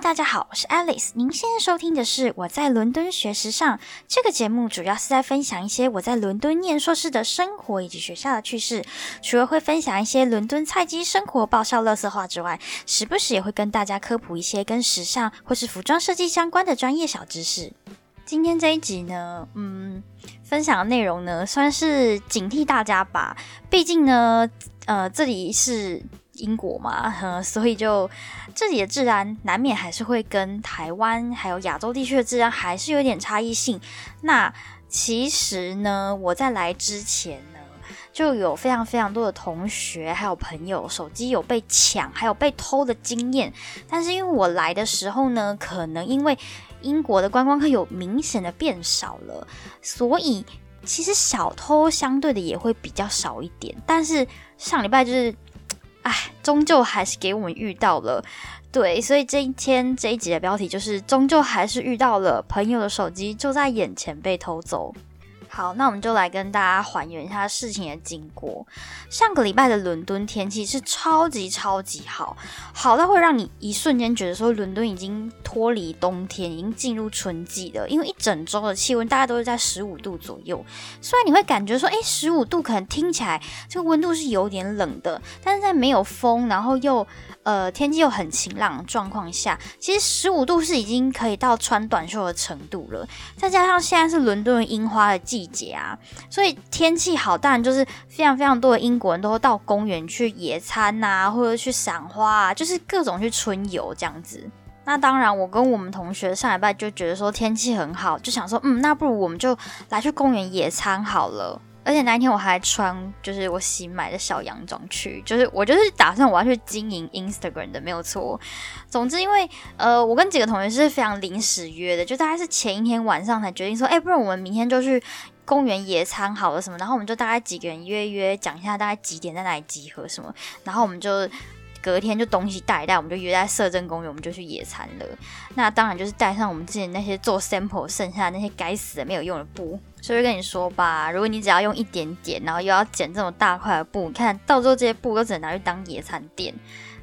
大家好，我是 Alice。您现在收听的是我在伦敦学时尚这个节目，主要是在分享一些我在伦敦念硕士的生活以及学校的趣事。除了会分享一些伦敦菜鸡生活爆笑乐色话之外，时不时也会跟大家科普一些跟时尚或是服装设计相关的专业小知识。今天这一集呢，嗯，分享的内容呢，算是警惕大家吧。毕竟呢，呃，这里是。英国嘛，所以就这里的治安难免还是会跟台湾还有亚洲地区的治安还是有点差异性。那其实呢，我在来之前呢，就有非常非常多的同学还有朋友手机有被抢还有被偷的经验。但是因为我来的时候呢，可能因为英国的观光客有明显的变少了，所以其实小偷相对的也会比较少一点。但是上礼拜就是。唉，终究还是给我们遇到了，对，所以这一天这一集的标题就是，终究还是遇到了朋友的手机就在眼前被偷走。好，那我们就来跟大家还原一下事情的经过。上个礼拜的伦敦天气是超级超级好，好到会让你一瞬间觉得说伦敦已经脱离冬天，已经进入春季了。因为一整周的气温大概都是在十五度左右。虽然你会感觉说，哎，十五度可能听起来这个温度是有点冷的，但是在没有风，然后又呃天气又很晴朗的状况下，其实十五度是已经可以到穿短袖的程度了。再加上现在是伦敦樱花的季。节啊，所以天气好，当然就是非常非常多的英国人都会到公园去野餐呐，或者去赏花啊，就是各种去春游这样子。那当然，我跟我们同学上礼拜就觉得说天气很好，就想说，嗯，那不如我们就来去公园野餐好了。而且那一天我还穿就是我新买的小洋装去，就是我就是打算我要去经营 Instagram 的，没有错。总之，因为呃，我跟几个同学是非常临时约的，就大概是前一天晚上才决定说，哎，不然我们明天就去。公园野餐好了什么，然后我们就大概几个人约约讲一下大概几点在哪里集合什么，然后我们就隔天就东西带一带，我们就约在摄政公园，我们就去野餐了。那当然就是带上我们之前那些做 sample 剩下的那些该死的没有用的布。所以跟你说吧，如果你只要用一点点，然后又要剪这种大块的布，你看到时候这些布都只能拿去当野餐垫，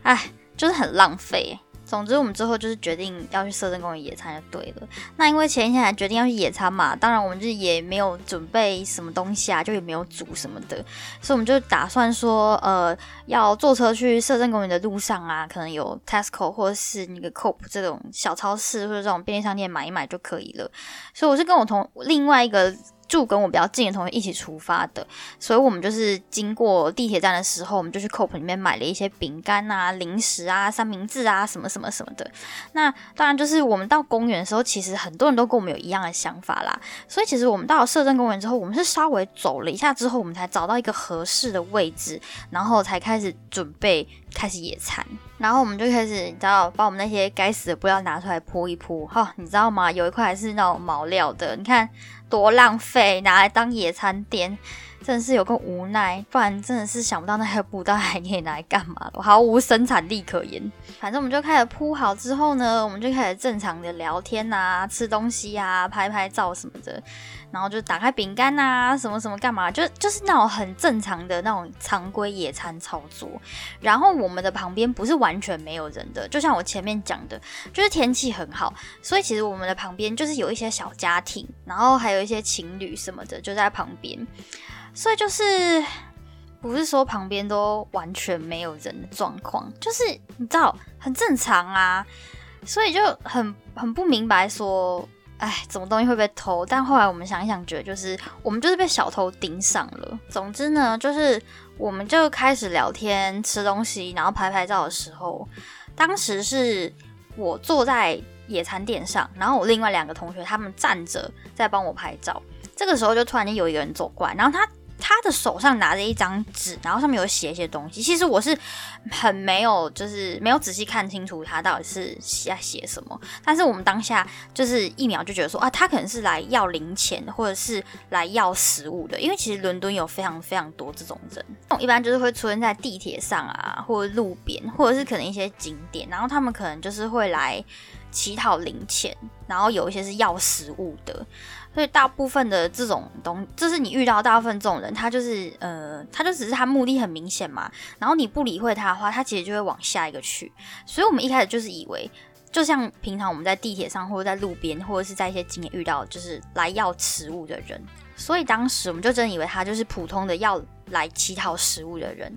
哎，就是很浪费。总之，我们之后就是决定要去摄政公园野餐就对了。那因为前一天还决定要去野餐嘛，当然我们就也没有准备什么东西啊，就也没有煮什么的，所以我们就打算说，呃，要坐车去摄政公园的路上啊，可能有 Tesco 或者是那个 Coop 这种小超市或者这种便利商店买一买就可以了。所以我是跟我同另外一个。住跟我比较近的同学一起出发的，所以我们就是经过地铁站的时候，我们就去 COP 里面买了一些饼干啊、零食啊、三明治啊什么什么什么的。那当然就是我们到公园的时候，其实很多人都跟我们有一样的想法啦。所以其实我们到了摄政公园之后，我们是稍微走了一下之后，我们才找到一个合适的位置，然后才开始准备开始野餐。然后我们就开始，你知道，把我们那些该死的布料拿出来铺一铺。哈，你知道吗？有一块还是那种毛料的，你看。多浪费，拿来当野餐垫，真的是有个无奈。不然真的是想不到那个布袋还可以拿来干嘛了，毫无生产力可言。反正我们就开始铺好之后呢，我们就开始正常的聊天啊，吃东西啊，拍拍照什么的。然后就打开饼干啊，什么什么干嘛，就就是那种很正常的那种常规野餐操作。然后我们的旁边不是完全没有人的，就像我前面讲的，就是天气很好，所以其实我们的旁边就是有一些小家庭，然后还有一些情侣什么的就在旁边。所以就是不是说旁边都完全没有人的状况，就是你知道很正常啊，所以就很很不明白说。哎，怎么东西会被偷？但后来我们想一想，觉得就是我们就是被小偷盯上了。总之呢，就是我们就开始聊天、吃东西，然后拍拍照的时候，当时是我坐在野餐垫上，然后我另外两个同学他们站着在帮我拍照。这个时候就突然间有一个人走过来，然后他。他的手上拿着一张纸，然后上面有写一些东西。其实我是很没有，就是没有仔细看清楚他到底是在写什么。但是我们当下就是一秒就觉得说啊，他可能是来要零钱，或者是来要食物的。因为其实伦敦有非常非常多这种人，一般就是会出现在地铁上啊，或者路边，或者是可能一些景点，然后他们可能就是会来乞讨零钱，然后有一些是要食物的。所以大部分的这种东，就是你遇到大部分这种人，他就是呃，他就只是他目的很明显嘛。然后你不理会他的话，他其实就会往下一个去。所以我们一开始就是以为就像平常我们在地铁上，或者在路边，或者是在一些景点遇到，就是来要食物的人。所以当时我们就真以为他就是普通的要。来乞讨食物的人，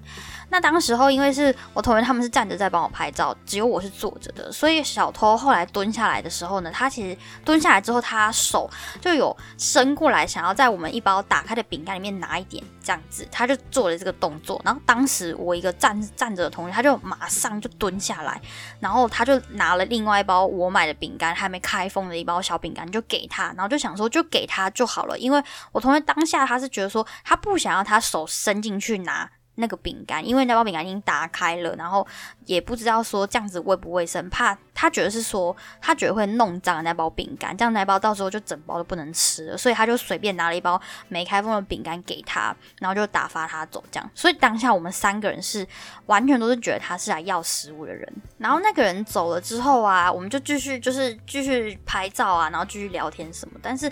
那当时候因为是我同学他们是站着在帮我拍照，只有我是坐着的，所以小偷后来蹲下来的时候呢，他其实蹲下来之后，他手就有伸过来，想要在我们一包打开的饼干里面拿一点，这样子，他就做了这个动作。然后当时我一个站站着的同学，他就马上就蹲下来，然后他就拿了另外一包我买的饼干，还没开封的一包小饼干，就给他，然后就想说就给他就好了，因为我同学当下他是觉得说他不想要他手。伸进去拿那个饼干，因为那包饼干已经打开了，然后也不知道说这样子卫不卫生，怕他觉得是说他觉得会弄脏那包饼干，这样那包到时候就整包都不能吃了，所以他就随便拿了一包没开封的饼干给他，然后就打发他走，这样。所以当下我们三个人是完全都是觉得他是来要食物的人。然后那个人走了之后啊，我们就继续就是继续拍照啊，然后继续聊天什么。但是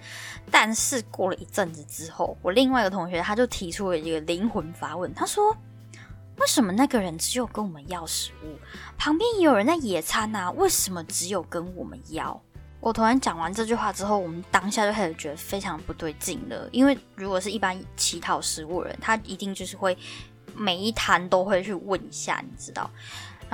但是过了一阵子之后，我另外一个同学他就提出了一个灵魂发问，他说。为什么那个人只有跟我们要食物？旁边也有人在野餐啊，为什么只有跟我们要？我突然讲完这句话之后，我们当下就开始觉得非常不对劲了。因为如果是一般乞讨食物人，他一定就是会每一摊都会去问一下，你知道。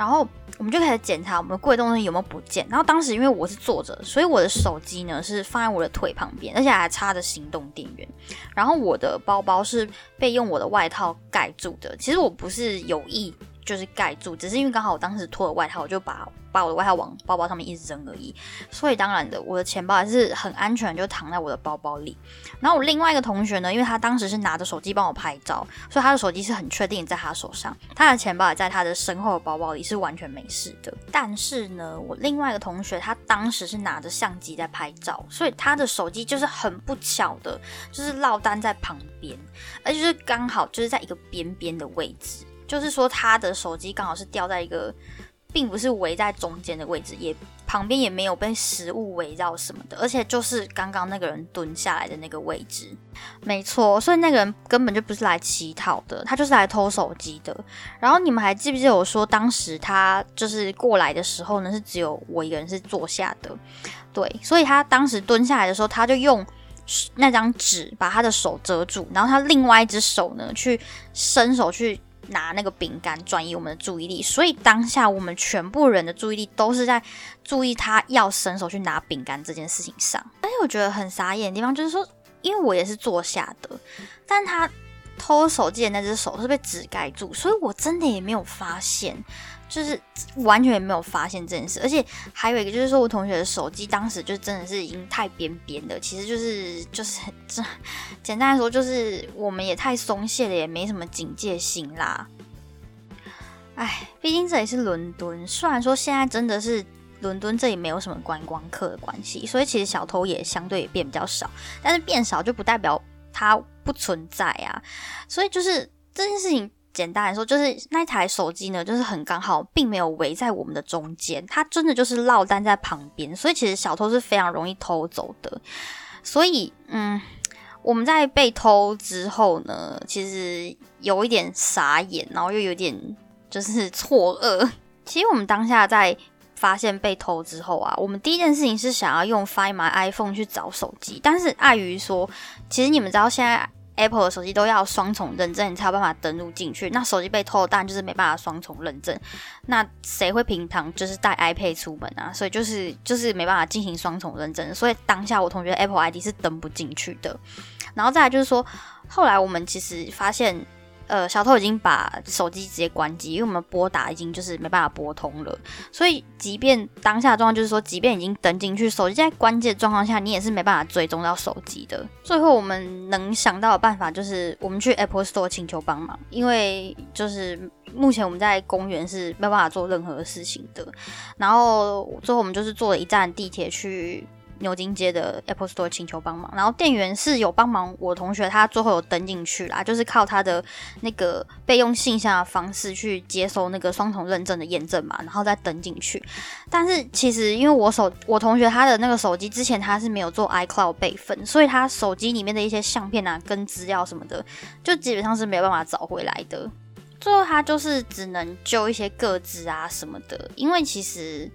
然后我们就开始检查我们柜东西有没有不见。然后当时因为我是坐着，所以我的手机呢是放在我的腿旁边，而且还插着行动电源。然后我的包包是被用我的外套盖住的。其实我不是有意。就是盖住，只是因为刚好我当时脱了外套，我就把把我的外套往包包上面一扔而已。所以当然的，我的钱包还是很安全，就躺在我的包包里。然后我另外一个同学呢，因为他当时是拿着手机帮我拍照，所以他的手机是很确定在他手上，他的钱包也在他的身后的包包里，是完全没事的。但是呢，我另外一个同学他当时是拿着相机在拍照，所以他的手机就是很不巧的，就是落单在旁边，而且是刚好就是在一个边边的位置。就是说，他的手机刚好是掉在一个，并不是围在中间的位置，也旁边也没有被食物围绕什么的，而且就是刚刚那个人蹲下来的那个位置，没错，所以那个人根本就不是来乞讨的，他就是来偷手机的。然后你们还记不记得我说，当时他就是过来的时候呢，是只有我一个人是坐下的，对，所以他当时蹲下来的时候，他就用那张纸把他的手遮住，然后他另外一只手呢，去伸手去。拿那个饼干转移我们的注意力，所以当下我们全部人的注意力都是在注意他要伸手去拿饼干这件事情上。而且我觉得很傻眼的地方就是说，因为我也是坐下的，但他偷手机的那只手是被纸盖住，所以我真的也没有发现。就是完全没有发现这件事，而且还有一个就是说我同学的手机当时就真的是已经太边边的，其实就是就是这 简单来说就是我们也太松懈了，也没什么警戒心啦。哎，毕竟这里是伦敦，虽然说现在真的是伦敦这里没有什么观光客的关系，所以其实小偷也相对也变比较少，但是变少就不代表它不存在啊，所以就是这件事情。简单来说，就是那台手机呢，就是很刚好，并没有围在我们的中间，它真的就是落单在旁边，所以其实小偷是非常容易偷走的。所以，嗯，我们在被偷之后呢，其实有一点傻眼，然后又有点就是错愕。其实我们当下在发现被偷之后啊，我们第一件事情是想要用 Find My iPhone 去找手机，但是碍于说，其实你们知道现在。Apple 的手机都要双重认证，你才有办法登录进去。那手机被偷，当然就是没办法双重认证。那谁会平常就是带 iPad 出门啊？所以就是就是没办法进行双重认证。所以当下我同学 Apple ID 是登不进去的。然后再来就是说，后来我们其实发现。呃，小偷已经把手机直接关机，因为我们拨打已经就是没办法拨通了，所以即便当下状况就是说，即便已经登进去，手机在关机的状况下，你也是没办法追踪到手机的。最后我们能想到的办法就是我们去 Apple Store 请求帮忙，因为就是目前我们在公园是没办法做任何事情的。然后最后我们就是坐了一站地铁去。牛津街的 Apple Store 请求帮忙，然后店员是有帮忙我同学，他最后有登进去啦，就是靠他的那个备用信箱的方式去接收那个双重认证的验证嘛，然后再登进去。但是其实因为我手我同学他的那个手机之前他是没有做 iCloud 备份，所以他手机里面的一些相片啊跟资料什么的，就基本上是没有办法找回来的。最后他就是只能救一些个资啊什么的，因为其实。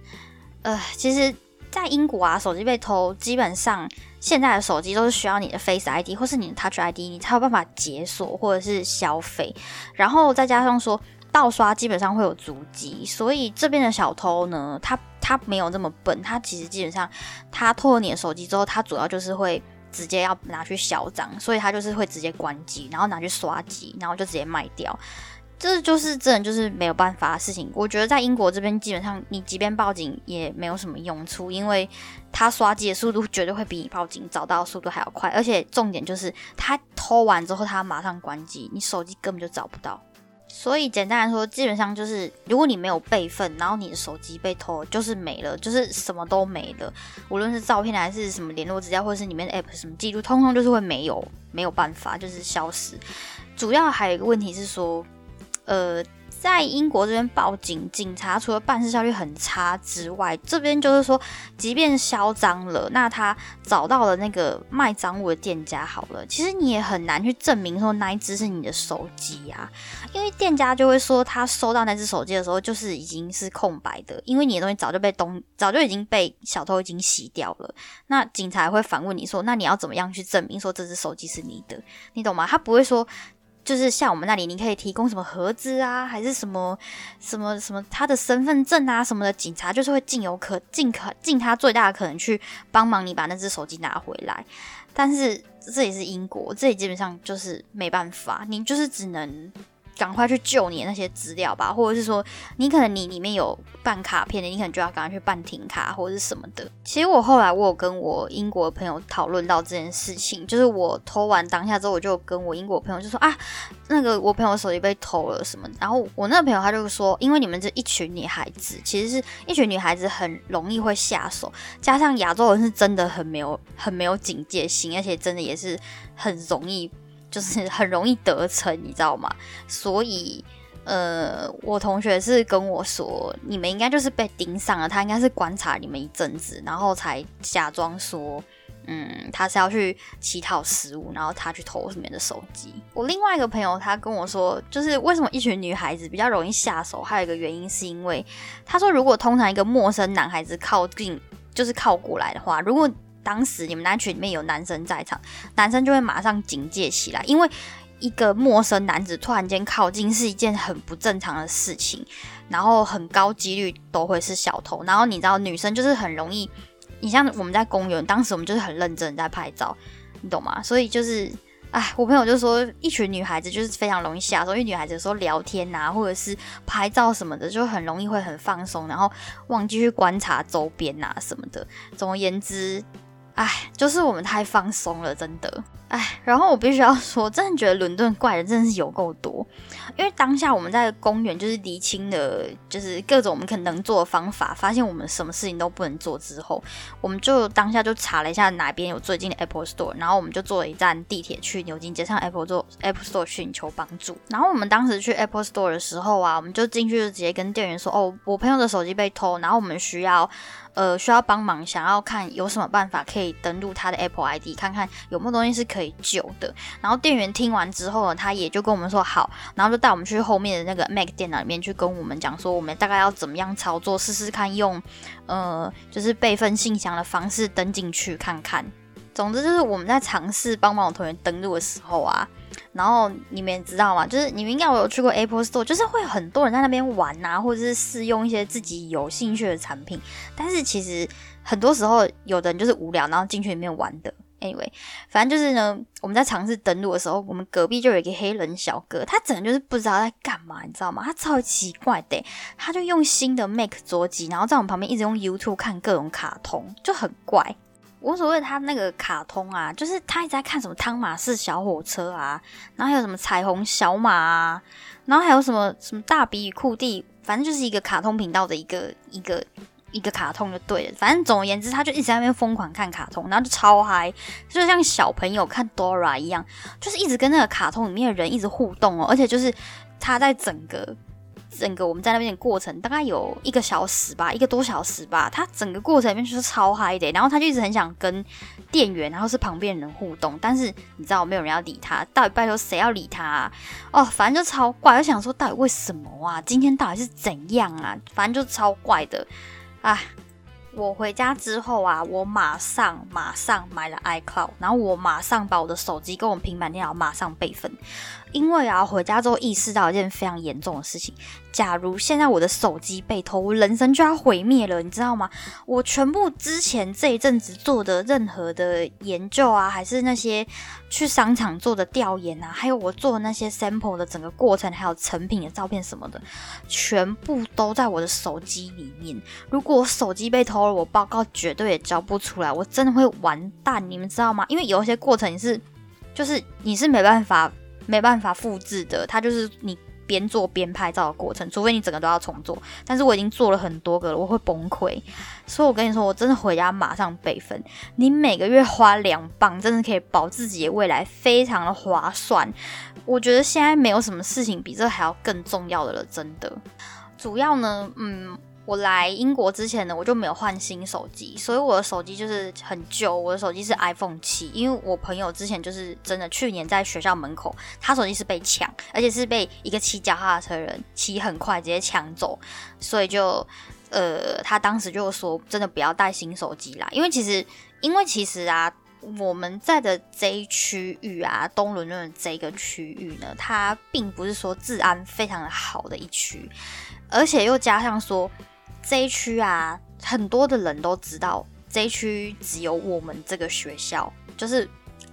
呃，其实，在英国啊，手机被偷，基本上现在的手机都是需要你的 Face ID 或是你的 Touch ID，你才有办法解锁或者是消费。然后再加上说盗刷，基本上会有足迹，所以这边的小偷呢，他他没有这么笨，他其实基本上他偷了你的手机之后，他主要就是会。直接要拿去销赃，所以他就是会直接关机，然后拿去刷机，然后就直接卖掉。这就是真的就是没有办法的事情。我觉得在英国这边，基本上你即便报警也没有什么用处，因为他刷机的速度绝对会比你报警找到速度还要快，而且重点就是他偷完之后他马上关机，你手机根本就找不到。所以简单来说，基本上就是，如果你没有备份，然后你的手机被偷，就是没了，就是什么都没了。无论是照片还是什么联络资料，或者是里面的 app 什么记录，通通就是会没有，没有办法，就是消失。主要还有一个问题是说，呃。在英国这边报警，警察除了办事效率很差之外，这边就是说，即便销赃了，那他找到了那个卖赃物的店家，好了，其实你也很难去证明说那一只是你的手机啊，因为店家就会说他收到那只手机的时候就是已经是空白的，因为你的东西早就被东早就已经被小偷已经洗掉了。那警察会反问你说，那你要怎么样去证明说这只手机是你的？你懂吗？他不会说。就是像我们那里，你可以提供什么盒子啊，还是什么什么什么他的身份证啊什么的，警察就是会尽有可尽可尽他最大的可能去帮忙你把那只手机拿回来。但是这也是英国，这里基本上就是没办法，你就是只能。赶快去救你那些资料吧，或者是说，你可能你里面有办卡片的，你可能就要赶快去办停卡或者是什么的。其实我后来我有跟我英国的朋友讨论到这件事情，就是我偷完当下之后，我就跟我英国朋友就说啊，那个我朋友手机被偷了什么。然后我那个朋友他就说，因为你们这一群女孩子，其实是一群女孩子很容易会下手，加上亚洲人是真的很没有很没有警戒心，而且真的也是很容易。就是很容易得逞，你知道吗？所以，呃，我同学是跟我说，你们应该就是被盯上了，他应该是观察你们一阵子，然后才假装说，嗯，他是要去乞讨食物，然后他去偷里面的手机。我另外一个朋友他跟我说，就是为什么一群女孩子比较容易下手，还有一个原因是因为他说，如果通常一个陌生男孩子靠近，就是靠过来的话，如果当时你们那群里面有男生在场，男生就会马上警戒起来，因为一个陌生男子突然间靠近是一件很不正常的事情，然后很高几率都会是小偷。然后你知道女生就是很容易，你像我们在公园，当时我们就是很认真在拍照，你懂吗？所以就是，哎，我朋友就说一群女孩子就是非常容易下手，因为女孩子有时候聊天啊，或者是拍照什么的，就很容易会很放松，然后忘记去观察周边啊什么的。总而言之。哎，就是我们太放松了，真的。哎，然后我必须要说，真的觉得伦敦怪人真的是有够多。因为当下我们在公园就是厘清了，就是各种我们可能能做的方法，发现我们什么事情都不能做之后，我们就当下就查了一下哪边有最近的 Apple Store，然后我们就坐了一站地铁去牛津街上 Apple 做 Apple Store 寻求帮助。然后我们当时去 Apple Store 的时候啊，我们就进去就直接跟店员说：“哦，我朋友的手机被偷，然后我们需要。”呃，需要帮忙，想要看有什么办法可以登录他的 Apple ID，看看有没有东西是可可以救的。然后店员听完之后呢，他也就跟我们说好，然后就带我们去后面的那个 Mac 电脑里面去跟我们讲说，我们大概要怎么样操作，试试看用呃，就是备份信箱的方式登进去看看。总之就是我们在尝试帮忙我同学登录的时候啊。然后你们也知道吗？就是你们应该有去过 Apple Store，就是会很多人在那边玩啊，或者是试用一些自己有兴趣的产品。但是其实很多时候，有的人就是无聊，然后进去里面玩的。Anyway，反正就是呢，我们在尝试登录的时候，我们隔壁就有一个黑人小哥，他整就是不知道在干嘛，你知道吗？他超奇怪的，他就用新的 Mac 桌机，然后在我们旁边一直用 YouTube 看各种卡通，就很怪。无所谓，他那个卡通啊，就是他一直在看什么汤马士小火车啊，然后还有什么彩虹小马啊，然后还有什么什么大比与库蒂，反正就是一个卡通频道的一个一个一个卡通就对了。反正总而言之，他就一直在那边疯狂看卡通，然后就超嗨，就像小朋友看 Dora 一样，就是一直跟那个卡通里面的人一直互动哦，而且就是他在整个。整个我们在那边的过程大概有一个小时吧，一个多小时吧。他整个过程里面就是超嗨的，然后他就一直很想跟店员，然后是旁边人互动，但是你知道没有人要理他。到底拜托谁要理他啊？哦，反正就超怪。我想说到底为什么啊？今天到底是怎样啊？反正就超怪的。啊，我回家之后啊，我马上马上买了 iCloud，然后我马上把我的手机跟我平板电脑马上备份。因为啊，回家之后意识到一件非常严重的事情：，假如现在我的手机被偷，我人生就要毁灭了，你知道吗？我全部之前这一阵子做的任何的研究啊，还是那些去商场做的调研啊，还有我做的那些 sample 的整个过程，还有成品的照片什么的，全部都在我的手机里面。如果我手机被偷了，我报告绝对也交不出来，我真的会完蛋，你们知道吗？因为有一些过程你是，就是你是没办法。没办法复制的，它就是你边做边拍照的过程，除非你整个都要重做。但是我已经做了很多个了，我会崩溃。所以我跟你说，我真的回家马上备份。你每个月花两磅，真的可以保自己的未来，非常的划算。我觉得现在没有什么事情比这还要更重要的了，真的。主要呢，嗯。我来英国之前呢，我就没有换新手机，所以我的手机就是很旧。我的手机是 iPhone 七，因为我朋友之前就是真的去年在学校门口，他手机是被抢，而且是被一个骑脚踏车人骑很快直接抢走，所以就呃，他当时就说真的不要带新手机啦，因为其实因为其实啊，我们在的这一区域啊，东伦敦的这个区域呢，它并不是说治安非常的好的一区，而且又加上说。这一区啊，很多的人都知道，这一区只有我们这个学校，就是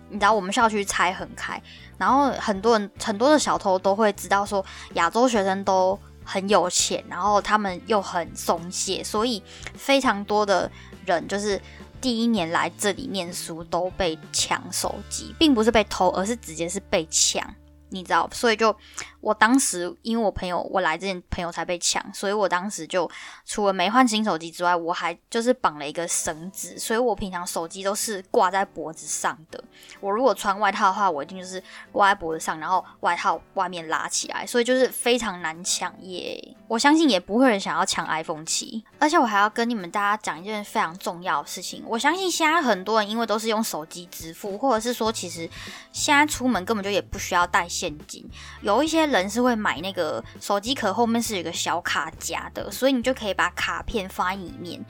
你知道，我们校区拆很开，然后很多人很多的小偷都会知道说，亚洲学生都很有钱，然后他们又很松懈，所以非常多的人就是第一年来这里念书都被抢手机，并不是被偷，而是直接是被抢。你知道，所以就我当时，因为我朋友我来之前，朋友才被抢，所以我当时就除了没换新手机之外，我还就是绑了一个绳子，所以我平常手机都是挂在脖子上的。我如果穿外套的话，我一定就是挂在脖子上，然后外套外面拉起来，所以就是非常难抢，耶我相信也不会有人想要抢 iPhone 七。而且我还要跟你们大家讲一件非常重要的事情，我相信现在很多人因为都是用手机支付，或者是说其实现在出门根本就也不需要带现金，有一些人是会买那个手机壳后面是有个小卡夹的，所以你就可以把卡片放在里面。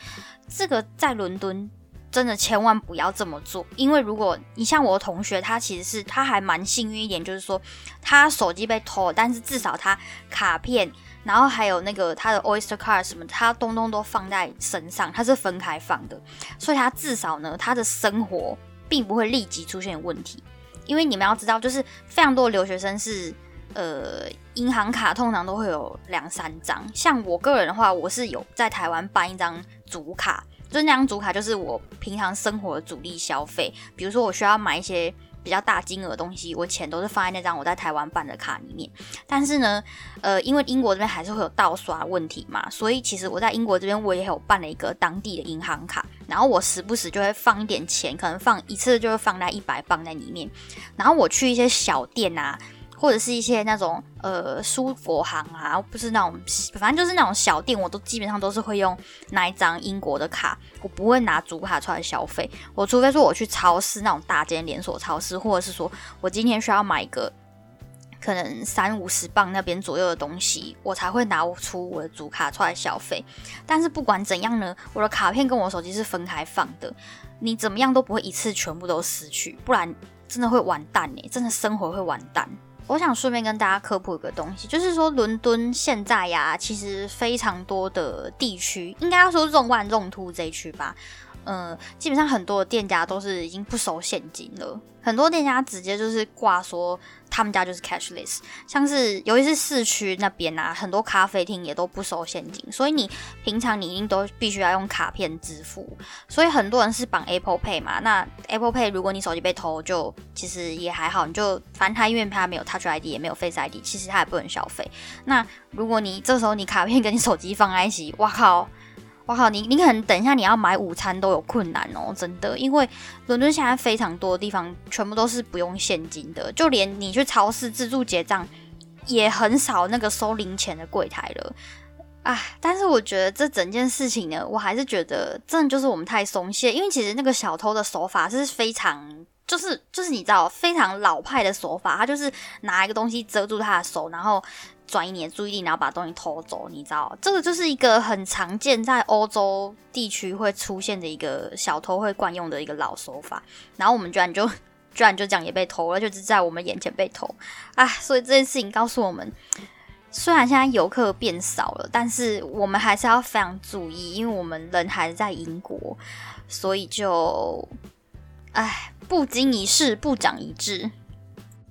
这个在伦敦真的千万不要这么做，因为如果你像我的同学，他其实是他还蛮幸运一点，就是说他手机被偷了，但是至少他卡片，然后还有那个他的 Oyster Card 什么，他东东都放在身上，他是分开放的，所以他至少呢，他的生活并不会立即出现问题。因为你们要知道，就是非常多留学生是，呃，银行卡通常都会有两三张。像我个人的话，我是有在台湾办一张主卡，就是那张主卡就是我平常生活的主力消费。比如说我需要买一些比较大金额的东西，我钱都是放在那张我在台湾办的卡里面。但是呢，呃，因为英国这边还是会有盗刷问题嘛，所以其实我在英国这边我也有办了一个当地的银行卡。然后我时不时就会放一点钱，可能放一次就会放在一百磅在里面。然后我去一些小店啊，或者是一些那种呃书佛行啊，不是那种，反正就是那种小店，我都基本上都是会用那一张英国的卡，我不会拿主卡出来消费。我除非说我去超市那种大间连锁超市，或者是说我今天需要买一个。可能三五十磅那边左右的东西，我才会拿出我的主卡出来消费。但是不管怎样呢，我的卡片跟我手机是分开放的，你怎么样都不会一次全部都失去，不然真的会完蛋呢，真的生活会完蛋。我想顺便跟大家科普一个东西，就是说伦敦现在呀，其实非常多的地区，应该要说用万用突这一区吧。嗯，基本上很多的店家都是已经不收现金了，很多店家直接就是挂说他们家就是 cashless，像是尤其是市区那边啊，很多咖啡厅也都不收现金，所以你平常你一定都必须要用卡片支付，所以很多人是绑 Apple Pay 嘛，那 Apple Pay 如果你手机被偷，就其实也还好，你就反正它因为它没有 Touch ID 也没有 Face ID，其实它也不能消费。那如果你这时候你卡片跟你手机放在一起，哇靠！我靠，你你可能等一下你要买午餐都有困难哦，真的，因为伦敦现在非常多的地方全部都是不用现金的，就连你去超市自助结账也很少那个收零钱的柜台了，啊！但是我觉得这整件事情呢，我还是觉得真的就是我们太松懈，因为其实那个小偷的手法是非常。就是就是你知道非常老派的手法，他就是拿一个东西遮住他的手，然后转移你的注意力，然后把东西偷走。你知道这个就是一个很常见在欧洲地区会出现的一个小偷会惯用的一个老手法。然后我们居然就居然就这样也被偷了，就是在我们眼前被偷啊！所以这件事情告诉我们，虽然现在游客变少了，但是我们还是要非常注意，因为我们人还是在英国，所以就。哎，不经一事不长一智，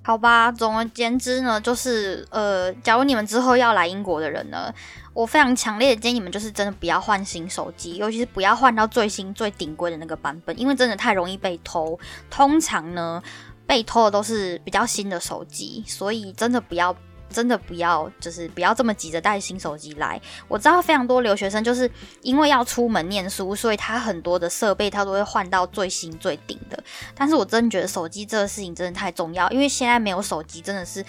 好吧。总而言之呢，就是呃，假如你们之后要来英国的人呢，我非常强烈的建议你们，就是真的不要换新手机，尤其是不要换到最新最顶规的那个版本，因为真的太容易被偷。通常呢，被偷的都是比较新的手机，所以真的不要。真的不要，就是不要这么急着带新手机来。我知道非常多留学生就是因为要出门念书，所以他很多的设备他都会换到最新最顶的。但是我真的觉得手机这个事情真的太重要，因为现在没有手机真的是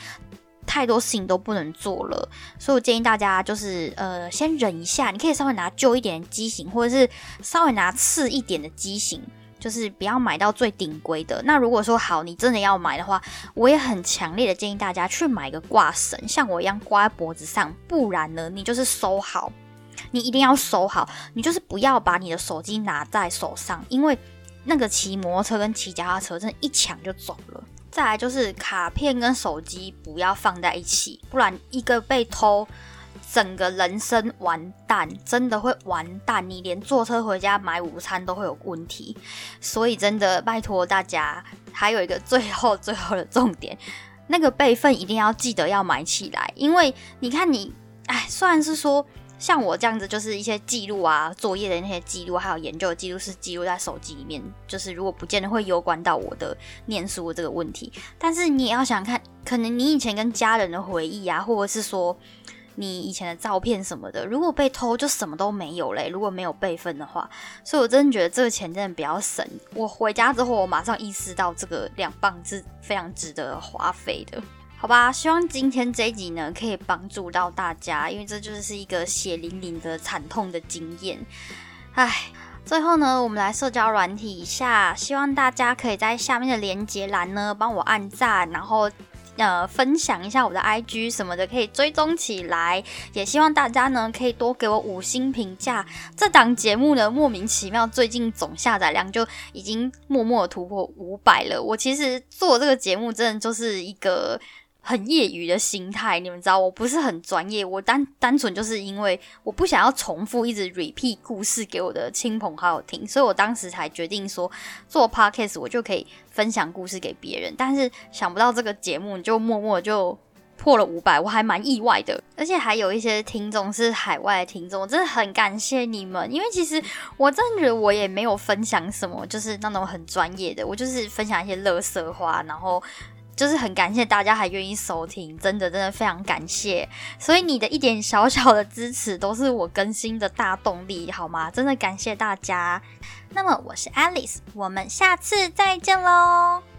太多事情都不能做了。所以我建议大家就是呃先忍一下，你可以稍微拿旧一点的机型，或者是稍微拿次一点的机型。就是不要买到最顶规的。那如果说好，你真的要买的话，我也很强烈的建议大家去买个挂绳，像我一样挂在脖子上。不然呢，你就是收好，你一定要收好。你就是不要把你的手机拿在手上，因为那个骑摩托车跟骑脚踏车，真的一抢就走了。再来就是卡片跟手机不要放在一起，不然一个被偷。整个人生完蛋，真的会完蛋。你连坐车回家买午餐都会有问题，所以真的拜托大家，还有一个最后最后的重点，那个备份一定要记得要买起来。因为你看你，哎，虽然是说像我这样子，就是一些记录啊、作业的那些记录，还有研究的记录是记录在手机里面，就是如果不见得会攸关到我的念书这个问题。但是你也要想看，可能你以前跟家人的回忆啊，或者是说。你以前的照片什么的，如果被偷就什么都没有嘞。如果没有备份的话，所以我真的觉得这个钱真的比较省。我回家之后，我马上意识到这个两磅是非常值得花费的，好吧？希望今天这一集呢可以帮助到大家，因为这就是一个血淋淋的惨痛的经验。唉，最后呢，我们来社交软体一下，希望大家可以在下面的连接栏呢帮我按赞，然后。呃，分享一下我的 IG 什么的，可以追踪起来。也希望大家呢，可以多给我五星评价。这档节目呢，莫名其妙最近总下载量就已经默默突破五百了。我其实做这个节目，真的就是一个。很业余的心态，你们知道，我不是很专业，我单单纯就是因为我不想要重复一直 repeat 故事给我的亲朋好友听，所以我当时才决定说做 podcast 我就可以分享故事给别人。但是想不到这个节目就默默就破了五百，我还蛮意外的。而且还有一些听众是海外的听众，我真的很感谢你们，因为其实我真的觉得我也没有分享什么，就是那种很专业的，我就是分享一些乐色话，然后。就是很感谢大家还愿意收听，真的真的非常感谢。所以你的一点小小的支持都是我更新的大动力，好吗？真的感谢大家。那么我是 Alice，我们下次再见喽。